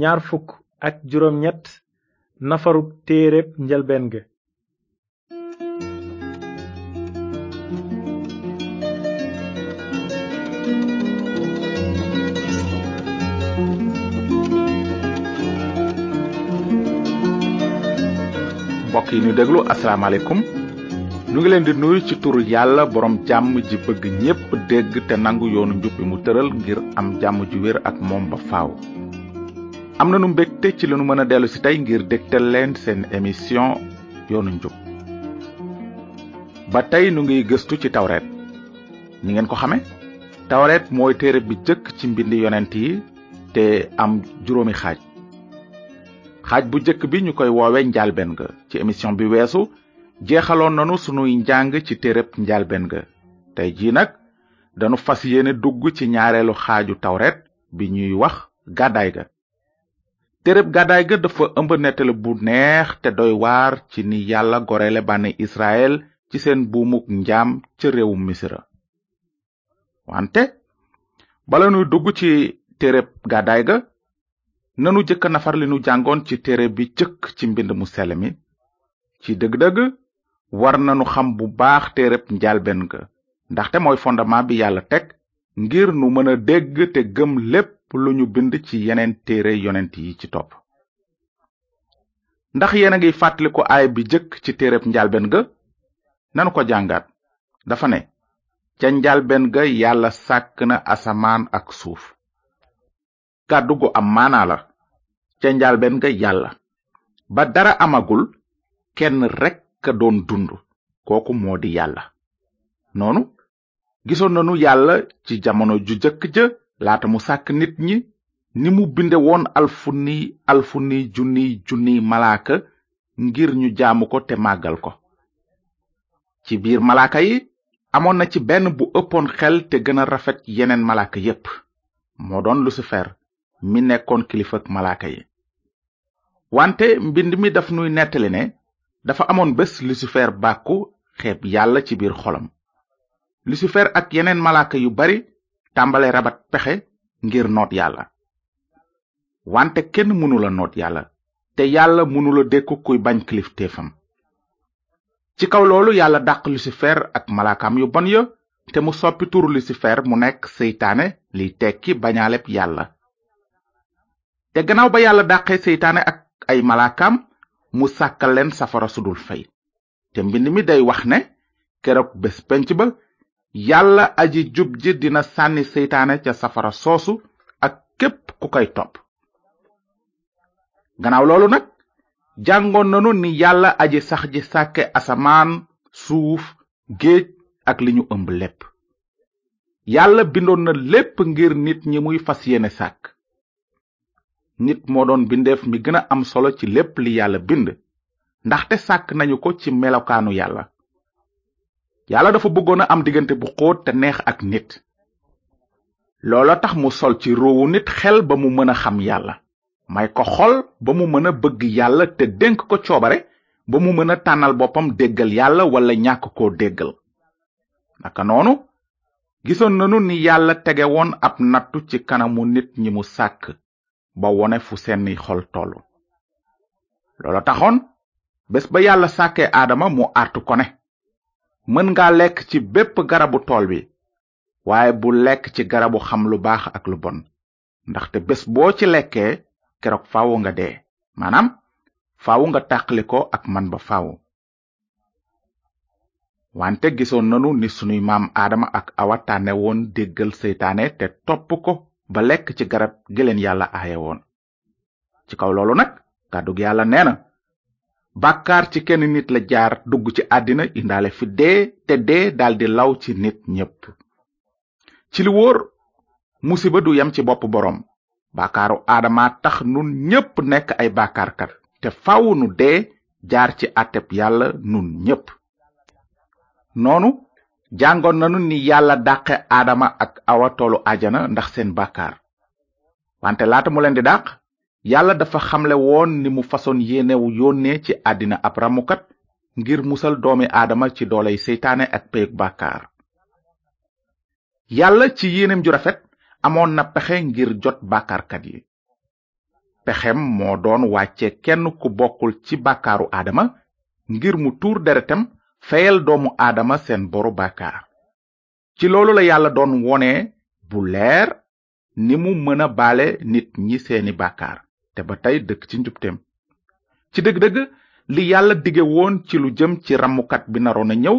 ñaar fukk ak juróom ñett nafarub téereb njëlbeen ga mbokk yi ñu déglu asalaamaaleykum nu ngi leen di nuyu ci turu yàlla borom jàmm ji bëgg ñépp dégg te nangu yoonu njub bi mu tëral ngir am jàmm ju wér ak moom ba faaw. am na nu mbégte ci li nu mën a dellu si tey ngir dégtal leen seen émission yoonu njub ba tey nu ngi gëstu ci tawreet ni ngeen ko xame tawreet mooy téere bi jëkk ci mbindi yonent yi te am juróomi xaaj xaaj bu jëkk bi ñu koy woowe njaalbeen ga ci émission bi weesu jeexaloon nanu sunuy njàng ci téereb njalbeen ga tey jii nag danu fas yéene dugg ci ñaareelu xaaju tawret bi ñuy wax gàddaay ga téereb gàddaay ga dafa ëmb nettali bu neex te doy waar ci ni yàlla goreele bànni israel ci seen buumuk njaam ca réewum misira wante bala nuy dugg ci téereb gàddaay ga nanu jëkk nafar li nu jàngoon ci téere bi jëkk ci mbind mu sell mi ci dëgg-dëgg war nanu xam bu baax téereb njalben ga ndaxte mooy fondement bi yàlla teg ngir nu mën a dégg te gëm lépp lu ñu bind ci yeneen téere yonent yi ci topp ndax yéen a ngi fàttaliku aay bi jëkk ci téereb njalben ga nanu ko jàngaat dafa ne ca njalben ga yàlla sàkk na asamaan ak suuf kàddu gu am maanaa la ca njalben ga yàlla ba dara amagul kenn rekk a doon dund kooku moo di yàlla noonu gisoon nanu yàlla ci jamono ju jëkk ja laata mu sàkk nit ñi ni mu binde woon alfunniy alfunniy junniy junniy malaaka ngir ñu jaamu ko te màggal ko ci biir malaaka yi amoon na ci benn bu ëppoon xel te gën a rafet yeneen malaaka yépp moo doon lucifer mi nekkoon kilifak malaaka yi wante mbind mi daf nuy nettali ne dafa amoon bés lucifer bàkku xeeb yàlla ci biir xolam lucifer ak yeneen malaaka yu bari tàmbale rabat pexe ngir noot yàlla wante kenn mënula noot yàlla te yàlla mënula dékku kuy bañ kilifteefam ci kaw loolu yàlla dàq lucifer ak malaakaam yu bon ya te mu soppi turu lucifer mu nekk seytaane liy tekki bañaaleb yàlla te gannaaw ba yàlla dàqee seytaane ak ay malaakaam mu sàkkal leen safara sudul fey te mbind mi day wax ne keroog bés penc ba yàlla aji jub ji dina sànni seytaane ca safara soosu ak képp ku koy topp gannaaw loolu nag jàngoon nanu ni yàlla aji sax ji sàkke asamaan suuf géej ak li ñu ëmb lépp yàlla bindoon na lépp ngir nit ñi muy fas yéene sàkk nit moo doon bindeef mi gën a am solo ci lépp li yàlla bind ndaxte sàkk nañu ko ci melokaanu yàlla yàlla dafa bëggoon a am diggante bu xóot te neex ak nit loola tax mu sol ci roowu nit xel ba mu mën a xam yàlla may ko xol ba mu mën a bëgg yàlla te dénk ko coobare ba mu mën a tànnal boppam déggal yàlla walla ñàkk koo déggal naka noonu gisoon nanu ni yàlla tege woon ab nattu ci kanamu nit ñi mu sàkk ba wone fu seeni xol tollu loola taxoon bés ba yàlla sàkkee aadama mu artu ko ne mën nga lekk ci bépp garabu tool bi waaye bu lekk ci garabu xam lu baax ak lu bon ndaxte bés boo ci lekkee keroog faawu nga dee maanaam faawu nga tàqli ko ak man ba faawu wante gisoon nanu ni sunuy maam aadama ak awa tànne woon déggal seytaane te topp ko ba lekk ci garab gi leen yàlla aaye woon ci kaw loolu nag kàddug yàlla nee na bàkkaar ci kenn nit la jaar dugg ci àddina indaale fi dee te dee daldi law ci nit ñépp ci li wóor musiba du yem ci bopp boroom baakaaru aadama tax nun ñépp nekk ay baakaarkat te faaw nu dee jaar ci àtteb yàlla nun ñépp noonu jàngoon nanu ni yàlla dàqe aadama ak awa toolu ajana ndax seen bàkkaar wante laata mu leen di dàq yàlla dafa xamle woon ni mu fasoon yéenewu yónnee ci àddina ab ramukat ngir musal doomi aadama ci dooley seytaane ak peyug bàkkaar yàlla ci yéeneem ju rafet amoon na pexe ngir jot bàkkaarkat yi pexem moo doon wàcce kenn ku bokkul ci bàkkaaru aadama ngir mu tuur deretam feyal doomu aadama seen boru bàkkaar ci loolu la yàlla doon wone bu leer ni mu mën a baale nit ñi seeni bàkkaar te ba tey dëkk ci njubteem ci dëgg-dëgg li yàlla dige woon ci lu jëm ci rammukat bi naroon a ñëw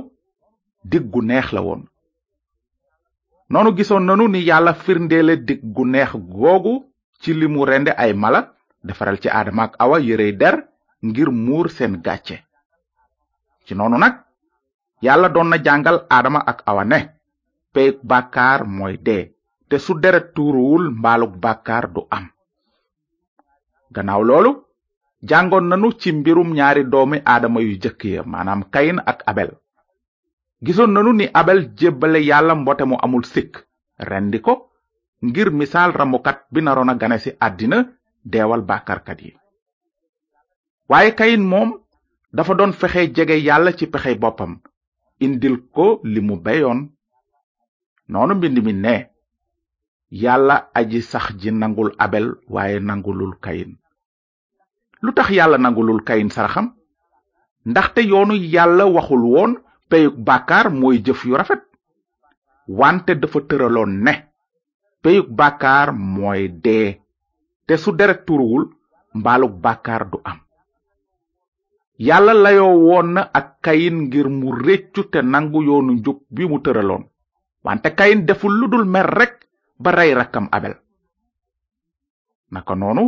dig gu neex la woon noonu gisoon nanu ni yàlla firndeele dig gu neex googu ci li mu rende ay mala defaral ci aadama ak awa yërey der ngir muur seen gàcce ci noonu nag yàlla doon na jàngal aadama ak awa ne peyug bàkkaar mooy dee te su deret tuuruwul mbaalug bàkkaar du am gannaaw loolu jàngoon nanu ci mbirum ñaari doomi aadama yu jëkk ya maanaam kayin ak abel gisoon nanu ni abel jébbale yàlla mbote mu amul sikk rendi ko ngir misaal ramukat bi naroon a gane ci àddina deewal bàkkaarkat yi waaye kayin moom dafa doon fexe jege yàlla ci pexey boppam indil ko li mu beyoon noonu mbind mi ne yàlla aji sax ji nangul abel waaye nangulul kayin lu tax yàlla nangulul kayin saraxam ndaxte yoonu yàlla waxul woon peyug bàkkaar mooy jëf yu rafet wante dafa tëraloon ne peyug bàkkaar mooy dee te su deret turuwul mbaalug bàkkaar du am yàlla layoo woon na ak kayin ngir mu réccu te nangu yoonu njub bi mu tëraloon wante kayin deful lu dul mer rekk ba rey rakkam abel naka noonu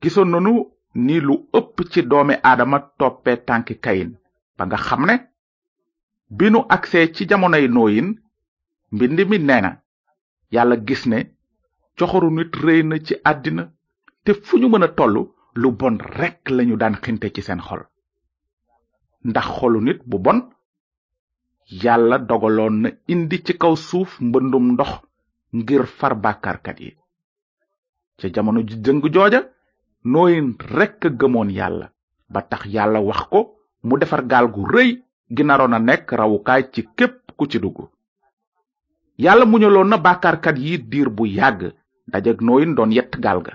gisoon nanu ni lu ëpp ci doomi aadama toppe tànki kayin ba nga xam ne bi nu agsee ci jamonoy nooyin mbind mi nee na yàlla gis ne coxoru nit rëy na ci àddina te fu ñu mën a toll lu bon rekk lañu daan xinte ci seen xol ndax xolu nit bu bon yàlla dogaloon na indi ci kaw suuf mbëndum ndox ngir far bàkkaarkat yi ca jamono ji jëng jooja nooyin rekk a gëmoon yàlla ba tax yàlla wax ko mu defar gaal gu rëy gi naroon a nekk rawukaay ci képp ku ci dugg yàlla muñaloon na bàkkaarkat yi diir bu yàgg dajeg nooyin doon yett gaal ga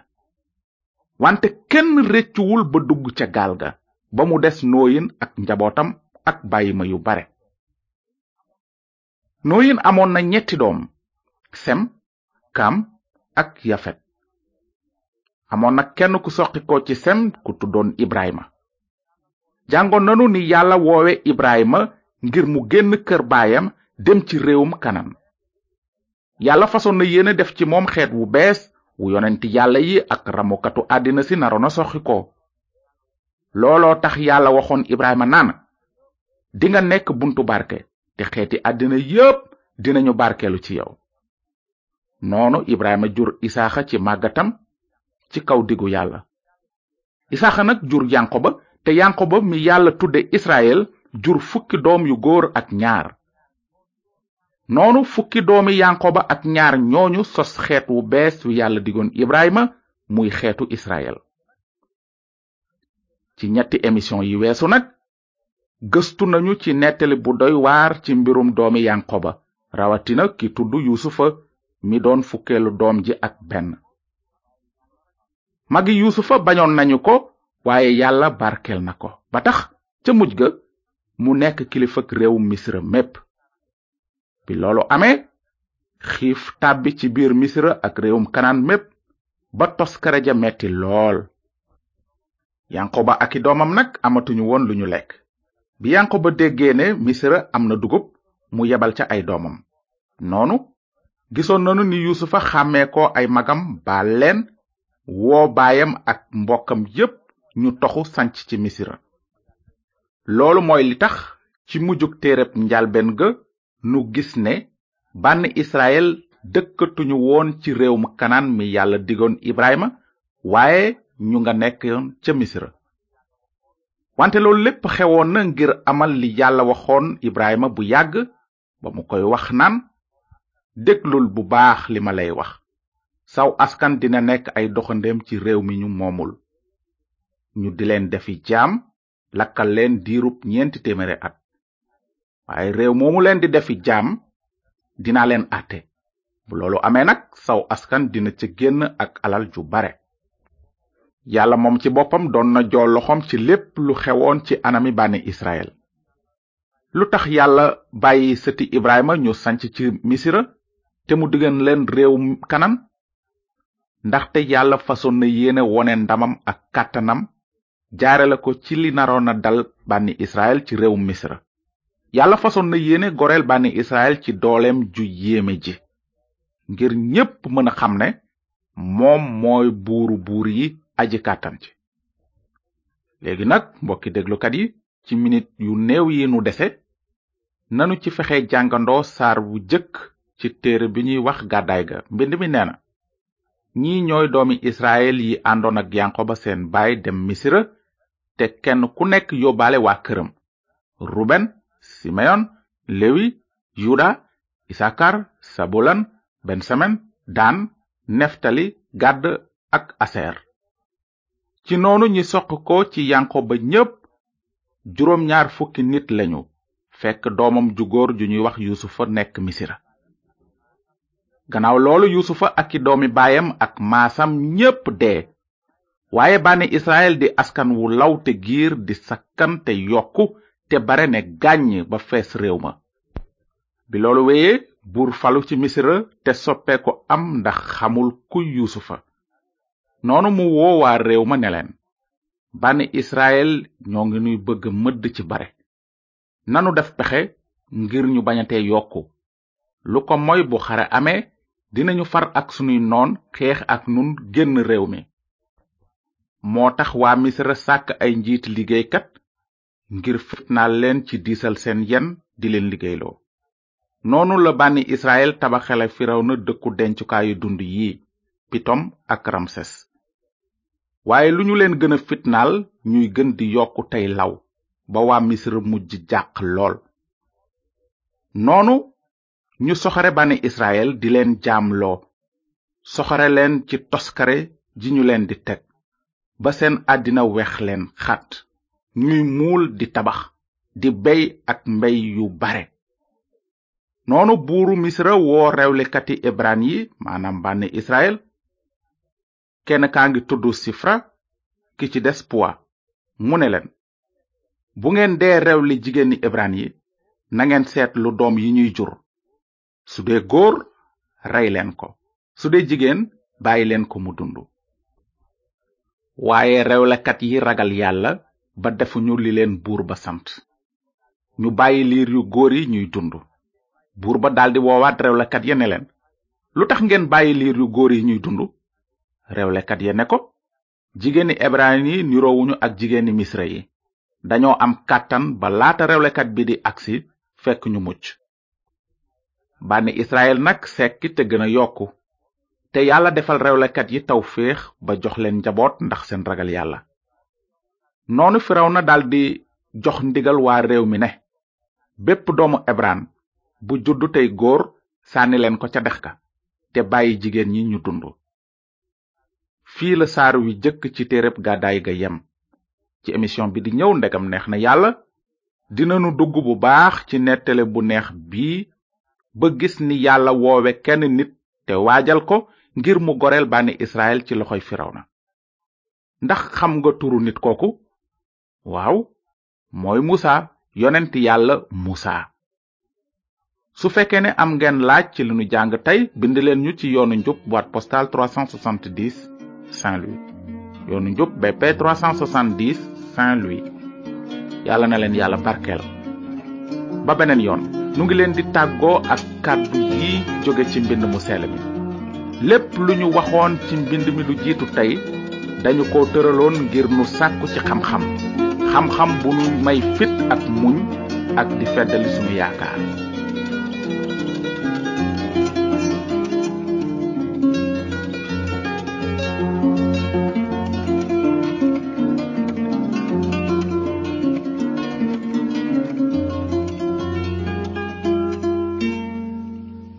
wante kenn rëccuwul ba dugg ca gaal ga ba mu des nooyin ak njabootam ak bàyyima yu bare nooyin amoon na ñetti doom sem kaam ak yafet amoon na kenn ku soqi ko ci sem ku tuddoon ibrahima jàngoon nanu ni yàlla woowe ibrahima ngir mu génn kër baayam dem ci réewum kanam yàlla fasoon na yéene def ci moom xeet wu bees wu yonenti yàlla yi ak ramukatu àddina si naroon a soxi ko looloo tax yàlla waxoon ibrahima naan dinga nekk buntu barke te xeeti àddina yépp dinañu barkeelu ci yow noonu ibrahima jur isaaxa ci màggatam ci kaw digu yàlla isaaxa nag jur yanqoba te yanqoba mi yàlla tudde israel jur fukki doom yu góor ak ñaar noonu fukki doomi yanqoba ak ñaar ñooñu sos xeet wu bees wi yàlla digoon ibrahima muy xeetu israel ci ñetti émission yi weesu nag gëstu nañu ci nettali bu doy waar ci mbirum doomi yanqoba rawatina ki tudd yuusufa mi doon fukkeelu doom ji ak benn magi yuusufa bañoon nañu ko waaye yàlla barkel na ko ba tax ca muj ga mu nekk kilifak réewum misra mépp bi loolu amee xiif tàbbi ci biir misra ak réewum kanaan mépp ba toskare ja metti lool yanqoba ak i doomam nag amatuñu woon lu ñu lekk bi yanqoba déggee ne misra am na dugub mu yebal ca ay doomam noonu gisoon nanu ni yuusufa xàmmee ko ay magam baal leen woo baayam ak mbokkam yépp ñu toxu sanc ci misira loolu mooy li tax ci mujjug téereb njalbeen ga nu gis ne bànn israel dëkkatuñu woon ci réewum kanaan mi yàlla digoon ibrahima waaye ñu nga nekk ca misra wante loolu lépp xewoon na ngir amal li yàlla waxoon ibrahima bu yàgg ba mu koy wax naan déglul bu baax li ma lay wax saw askan dina nekk ay doxandeem ci réew mi ñu moomul ñu di leen defi jaam lakkal leen diirub ñeenti téeméeri at waaye réew moomu leen di defi jaam dina leen àtte bu loolu amee nag saw askan dina ci génn ak alal ju bare yàlla moom ci boppam doon na joo loxoom ci lépp lu xewoon ci anami bànni israel lu tax yàlla bàyyi sëti ibrahima ñu sanc ci misira te mu diggan leen réew kanan ndaxte yàlla fasoon na yéene wone ndamam ak kàttanam jaarale ko ci li naroon na dal bànni israel ci réew misra yàlla fasoon na yéene goreel bànni israel ci dooleem ju yéeme ji ngir ñépp mën a xam ne moom mooy buuru buur yi aji kàttan ci léegi nag mbokki déglukat yi ci minit yu néew yi nu dese nanu ci fexe jàngandoo saar bu jëkk ci téere bi ñuy wax gàddaay ga mbind mi nee na ñii ñooy doomi israel yi àndoon ak yanqoba seen baay dem misira te kenn ku nekk yóbbaale waa këram ruben simeyon lewi yuda isakar sabulan bensamin dan neftali gàdd ak aser ci noonu ñi soq ko ci yanqoba ñépp juróom ñaar fukki nit lañu fekk doomam ju góor ju ñuy wax yuusufa nekk misira gannaaw loolu yuusufa ak i doomi baayam ak maasam ñépp dee waaye bànni israel di askan wu law te giir di sakkan te yokku te bare ne gàññ ba fees réew ma bi loolu wéyee buur falu ci misira te soppee ko am ndax xamul ku yuusufa noonu mu woo waa réew ma ne leen bànni israel ñoo ngi nuy bëgg mëdd ci bare nanu def pexe ngir ñu bañatee yokku lu ko moy bu xare amee dinañu far ak sunuy noon xeex ak nun génn réew mi moo tax waa misra sàkk ay njiit liggéeykat ngir fitnaal leen ci diisal seen yen di leen liggéeyloo noonu la bànni israel tabaxale na dëkku dencukaayu dund yi pitom ak ramses waaye lu ñu leen gën a fitnaal ñuy gën di yokku tey law ba waa misra mujj jàq lool noonu ñu soxare bànni israel di leen jaamloo soxare leen ci toskare ji ñu leen di teg ba seen àddina wex leen xat ñuy muul di tabax di bey ak mbey yu bare noonu buuru misra woo rewlekati ebran yi maanaam bànni israel kenn kaa ngi tudd sifra ki ci des puwa mu ne leen bu ngeen dee rewli jigéeni ebran yi nangeen seet lu doom yi ñuy jur su dee góor rey leen ko su dee jigéen bàyyi leen ko mu dund waaye rewlekat yi ragal yàlla ba defuñu li leen buur ba sant ñu bàyyi liir yu góor yi ñuy dund buur ba daldi woowaat rewlekat ya ne leen lu tax ngeen bàyyi liir yu góor yi ñuy dund rewlekat ya ne ko jigéeni ebraan yi niroowuñu ak jigéeni misra yi dañoo am kàttan ba laata rewlekat bi di agsi fekk ñu mucc bànni israel nag sekki te gën a yokku te yàlla defal rewlekat yi taw féex ba jox leen njaboot ndax seen ragal yàlla noonu na daldi jox ndigal waa réew mi ne bépp doomu ebraan bu juddu tey góor sànni leen ko ca dex ka te bàyyi jigéen ñi ñu dund fii la saar wi jëkk ci téereb gàddaay ga yem ci émission bi di ñëw ndegam neex na yàlla dinanu dugg bu baax ci nettale bu neex bii ba gis ni yàlla woowe kenn nit te waajal ko ngir mu goreel bànni israel ci loxoy na ndax xam nga turu nit kooku waaw mooy musa yonent yàlla musa su fekkee ne am ngeen laaj ci li nu jàng tey bind leen ñu ci yoonu njub boîte postale 370 Saint-Louis yoonu njub BP 370 Saint-Louis yàlla na leen yàlla barkeel ba beneen yoon nu ngi leen di tàggoo ak kàddu yi jóge ci mbind mu sell mi lépp lu ñu waxoon ci mbind mi lu jiitu tey dañu ko tëraloon ngir nu sàkku ci xam-xam xam-xam bu nu may fit ak muñ ak di feddali sunu yaakaar